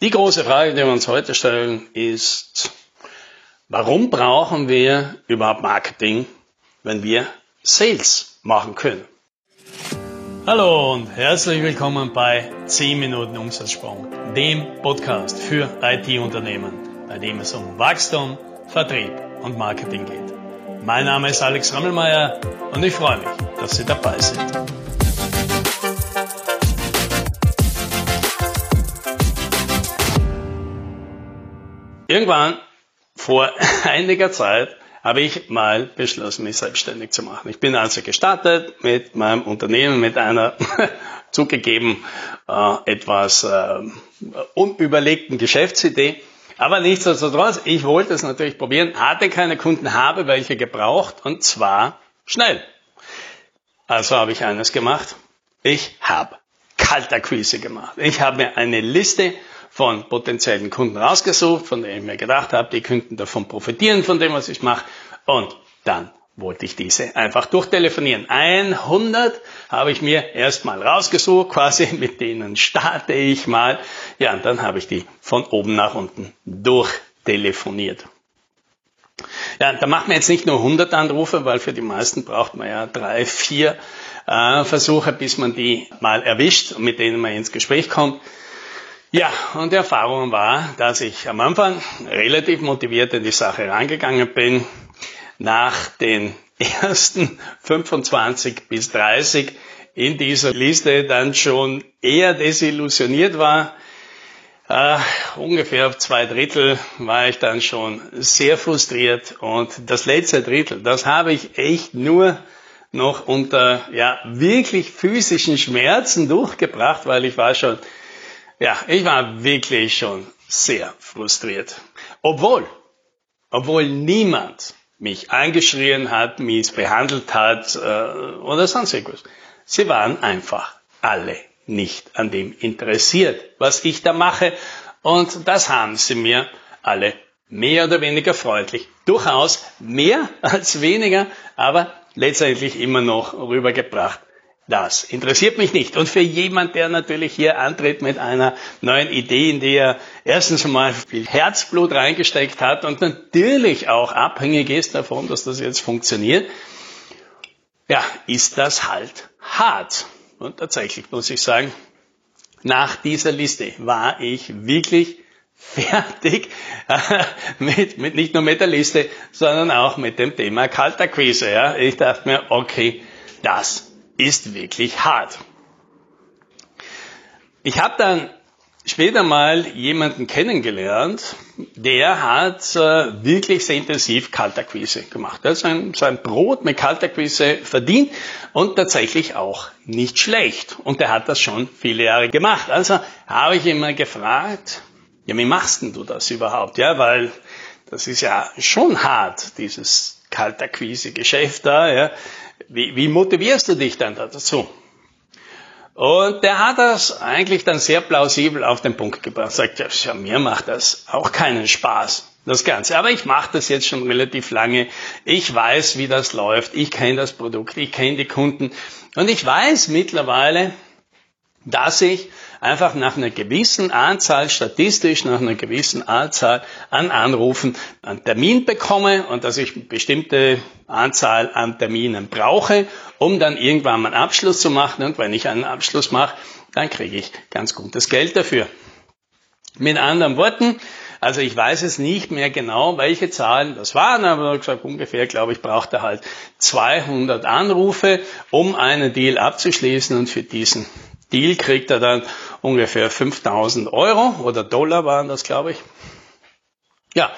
Die große Frage, die wir uns heute stellen, ist, warum brauchen wir überhaupt Marketing, wenn wir Sales machen können? Hallo und herzlich willkommen bei 10 Minuten Umsatzsprung, dem Podcast für IT-Unternehmen, bei dem es um Wachstum, Vertrieb und Marketing geht. Mein Name ist Alex Rammelmeier und ich freue mich, dass Sie dabei sind. Irgendwann vor einiger Zeit habe ich mal beschlossen, mich selbstständig zu machen. Ich bin also gestartet mit meinem Unternehmen, mit einer zugegeben äh, etwas äh, unüberlegten Geschäftsidee. Aber nichtsdestotrotz, ich wollte es natürlich probieren, hatte keine Kunden, habe welche gebraucht und zwar schnell. Also habe ich eines gemacht. Ich habe Kaltakquise gemacht. Ich habe mir eine Liste von potenziellen Kunden rausgesucht, von denen ich mir gedacht habe, die könnten davon profitieren, von dem, was ich mache. Und dann wollte ich diese einfach durchtelefonieren. 100 habe ich mir erstmal rausgesucht, quasi mit denen starte ich mal. Ja, und dann habe ich die von oben nach unten durchtelefoniert. Ja, da macht man jetzt nicht nur 100 Anrufe, weil für die meisten braucht man ja drei, vier äh, Versuche, bis man die mal erwischt und mit denen man ins Gespräch kommt. Ja, und die Erfahrung war, dass ich am Anfang relativ motiviert in die Sache rangegangen bin. Nach den ersten 25 bis 30 in dieser Liste dann schon eher desillusioniert war. Uh, ungefähr auf zwei Drittel war ich dann schon sehr frustriert und das letzte Drittel, das habe ich echt nur noch unter ja wirklich physischen Schmerzen durchgebracht, weil ich war schon ja, ich war wirklich schon sehr frustriert. Obwohl, obwohl niemand mich angeschrien hat, mich behandelt hat äh, oder sonst irgendwas. Sie waren einfach alle nicht an dem interessiert, was ich da mache. Und das haben sie mir alle mehr oder weniger freundlich, durchaus mehr als weniger, aber letztendlich immer noch rübergebracht, das interessiert mich nicht. Und für jemand, der natürlich hier antritt mit einer neuen Idee, in die er erstens mal viel Herzblut reingesteckt hat und natürlich auch abhängig ist davon, dass das jetzt funktioniert, ja, ist das halt hart. Und tatsächlich muss ich sagen, nach dieser Liste war ich wirklich fertig mit, mit nicht nur mit der Liste, sondern auch mit dem Thema Kalterquise. Ja. Ich dachte mir, okay, das ist wirklich hart. Ich habe dann später mal jemanden kennengelernt, der hat äh, wirklich sehr intensiv Kaltakquise gemacht. Er hat sein, sein Brot mit Kaltakquise verdient und tatsächlich auch nicht schlecht. Und er hat das schon viele Jahre gemacht. Also habe ich ihn mal gefragt, ja, wie machst denn du das überhaupt? Ja, weil das ist ja schon hart, dieses Kaltakquise-Geschäft da. Ja. Wie, wie motivierst du dich dann dazu? Und der hat das eigentlich dann sehr plausibel auf den Punkt gebracht. Sagt, ja, mir macht das auch keinen Spaß, das Ganze. Aber ich mache das jetzt schon relativ lange. Ich weiß, wie das läuft. Ich kenne das Produkt, ich kenne die Kunden. Und ich weiß mittlerweile, dass ich einfach nach einer gewissen Anzahl, statistisch nach einer gewissen Anzahl an Anrufen einen Termin bekomme und dass ich bestimmte Anzahl an Terminen brauche, um dann irgendwann mal einen Abschluss zu machen. Und wenn ich einen Abschluss mache, dann kriege ich ganz gutes Geld dafür. Mit anderen Worten, also ich weiß es nicht mehr genau, welche Zahlen das waren, aber ich gesagt, ungefähr, glaube ich, braucht er halt 200 Anrufe, um einen Deal abzuschließen und für diesen Deal kriegt er dann ungefähr 5000 Euro oder Dollar waren das, glaube ich. Ja.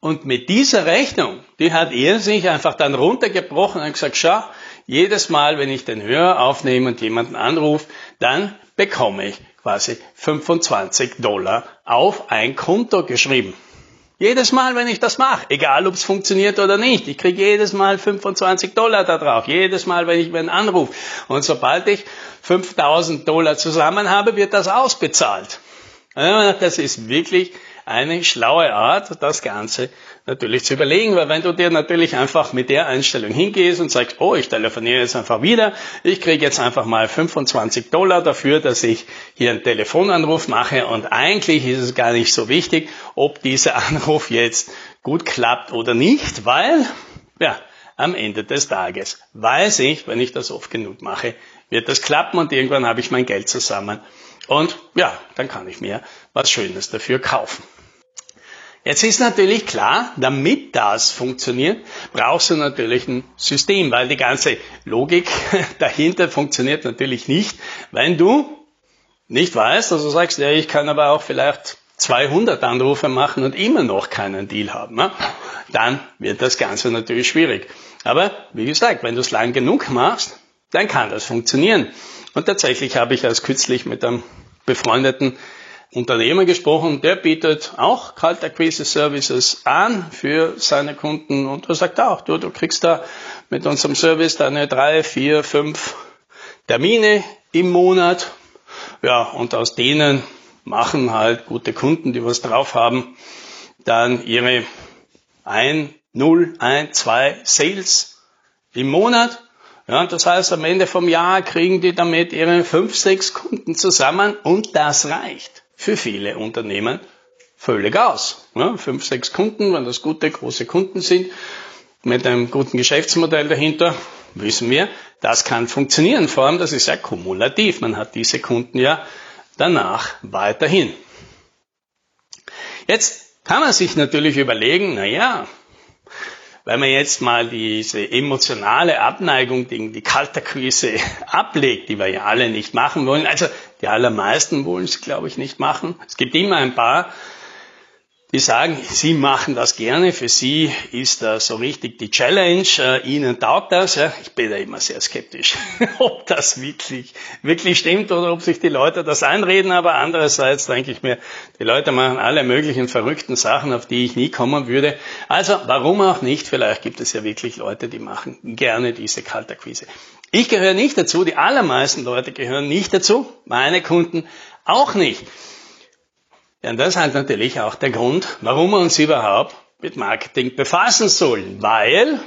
Und mit dieser Rechnung, die hat er sich einfach dann runtergebrochen und gesagt, schau, jedes Mal, wenn ich den Hörer aufnehme und jemanden anrufe, dann bekomme ich quasi 25 Dollar auf ein Konto geschrieben. Jedes Mal, wenn ich das mache, egal ob es funktioniert oder nicht, ich kriege jedes Mal 25 Dollar da drauf, jedes Mal, wenn ich einen anrufe. Und sobald ich 5000 Dollar zusammen habe, wird das ausbezahlt. Das ist wirklich eine schlaue Art, das Ganze natürlich zu überlegen, weil wenn du dir natürlich einfach mit der Einstellung hingehst und sagst, oh, ich telefoniere jetzt einfach wieder, ich kriege jetzt einfach mal 25 Dollar dafür, dass ich hier einen Telefonanruf mache und eigentlich ist es gar nicht so wichtig, ob dieser Anruf jetzt gut klappt oder nicht, weil, ja, am Ende des Tages weiß ich, wenn ich das oft genug mache, wird das klappen und irgendwann habe ich mein Geld zusammen und ja, dann kann ich mir was Schönes dafür kaufen. Jetzt ist natürlich klar, damit das funktioniert, brauchst du natürlich ein System, weil die ganze Logik dahinter funktioniert natürlich nicht, wenn du nicht weißt, also sagst, ja, ich kann aber auch vielleicht 200 Anrufe machen und immer noch keinen Deal haben, ne? dann wird das Ganze natürlich schwierig. Aber wie gesagt, wenn du es lang genug machst, dann kann das funktionieren. Und tatsächlich habe ich erst kürzlich mit einem befreundeten Unternehmer gesprochen, der bietet auch Kaltakquise Services an für seine Kunden und er sagt auch, du, du kriegst da mit unserem Service deine drei, vier, fünf Termine im Monat. Ja, und aus denen machen halt gute Kunden, die was drauf haben, dann ihre ein, null, ein, zwei Sales im Monat. Ja, das heißt, am Ende vom Jahr kriegen die damit ihre fünf, sechs Kunden zusammen und das reicht für viele Unternehmen völlig aus. Ja, fünf, sechs Kunden, wenn das gute, große Kunden sind, mit einem guten Geschäftsmodell dahinter, wissen wir, das kann funktionieren. Vor allem, das ist ja kumulativ. Man hat diese Kunden ja danach weiterhin. Jetzt kann man sich natürlich überlegen, na ja, wenn man jetzt mal diese emotionale Abneigung gegen die Kalterquise ablegt, die wir ja alle nicht machen wollen, also die allermeisten wollen es, glaube ich, nicht machen. Es gibt immer ein paar, die sagen, sie machen das gerne, für sie ist das so richtig die Challenge, äh, ihnen taugt das. Ich bin da immer sehr skeptisch, ob das wirklich, wirklich stimmt oder ob sich die Leute das einreden, aber andererseits denke ich mir, die Leute machen alle möglichen verrückten Sachen, auf die ich nie kommen würde. Also warum auch nicht, vielleicht gibt es ja wirklich Leute, die machen gerne diese Kalterquise. Ich gehöre nicht dazu, die allermeisten Leute gehören nicht dazu, meine Kunden auch nicht. Ja, und das ist halt natürlich auch der Grund, warum wir uns überhaupt mit Marketing befassen sollen, weil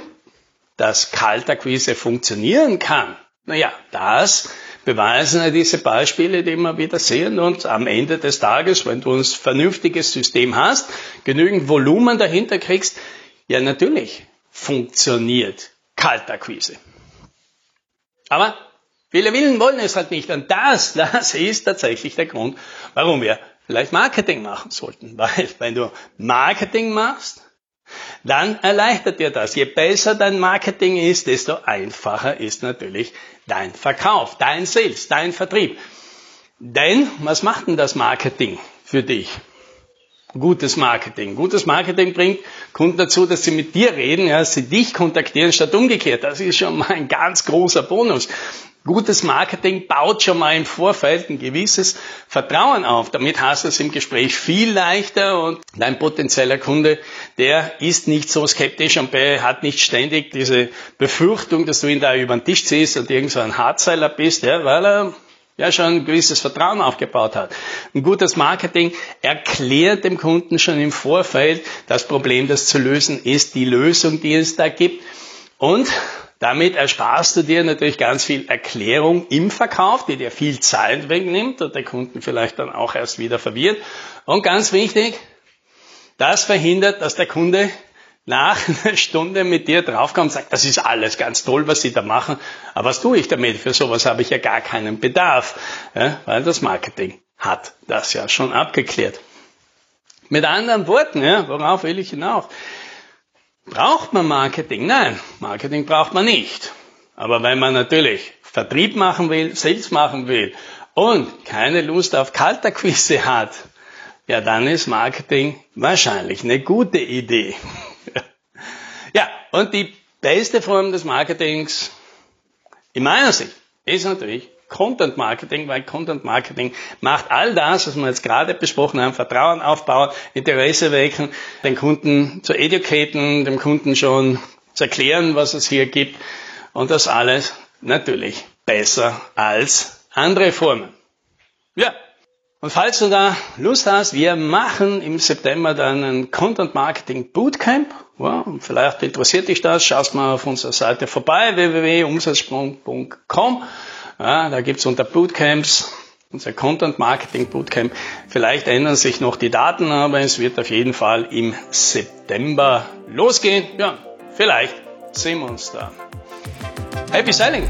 das Kaltakquise funktionieren kann. Naja, das beweisen ja diese Beispiele, die wir wieder sehen und am Ende des Tages, wenn du ein vernünftiges System hast, genügend Volumen dahinter kriegst, ja natürlich funktioniert Kaltakquise. Aber viele Willen wollen es halt nicht und das, das ist tatsächlich der Grund, warum wir vielleicht Marketing machen sollten. Weil wenn du Marketing machst, dann erleichtert dir das. Je besser dein Marketing ist, desto einfacher ist natürlich dein Verkauf, dein Sales, dein Vertrieb. Denn was macht denn das Marketing für dich? Gutes Marketing. Gutes Marketing bringt Kunden dazu, dass sie mit dir reden, ja, sie dich kontaktieren statt umgekehrt. Das ist schon mal ein ganz großer Bonus. Gutes Marketing baut schon mal im Vorfeld ein gewisses Vertrauen auf. Damit hast du es im Gespräch viel leichter und dein potenzieller Kunde, der ist nicht so skeptisch und hat nicht ständig diese Befürchtung, dass du ihn da über den Tisch ziehst und irgend so ein Hardzeiler bist, ja, weil er ja schon ein gewisses Vertrauen aufgebaut hat. Ein gutes Marketing erklärt dem Kunden schon im Vorfeld das Problem, das zu lösen ist, die Lösung, die es da gibt. Und damit ersparst du dir natürlich ganz viel Erklärung im Verkauf, die dir viel Zeit wegnimmt und der Kunden vielleicht dann auch erst wieder verwirrt. Und ganz wichtig, das verhindert, dass der Kunde nach einer Stunde mit dir draufkommt und sagt, das ist alles ganz toll, was Sie da machen, aber was tue ich damit? Für sowas habe ich ja gar keinen Bedarf, ja, weil das Marketing hat das ja schon abgeklärt. Mit anderen Worten, ja, worauf will ich hinaus? Braucht man Marketing? Nein, Marketing braucht man nicht. Aber wenn man natürlich Vertrieb machen will, Sales machen will und keine Lust auf Kalterquise hat, ja, dann ist Marketing wahrscheinlich eine gute Idee. ja, und die beste Form des Marketings in meiner Sicht ist natürlich Content Marketing, weil Content Marketing macht all das, was wir jetzt gerade besprochen haben, Vertrauen aufbauen, Interesse wecken, den Kunden zu educaten, dem Kunden schon zu erklären, was es hier gibt und das alles natürlich besser als andere Formen. Ja. Und falls du da Lust hast, wir machen im September dann ein Content Marketing Bootcamp. Ja, vielleicht interessiert dich das, schaust mal auf unserer Seite vorbei, www.umsatzsprung.com. Ja, da gibt's unter Bootcamps unser Content Marketing Bootcamp. Vielleicht ändern sich noch die Daten, aber es wird auf jeden Fall im September losgehen. Ja, vielleicht sehen wir uns da. Happy Selling!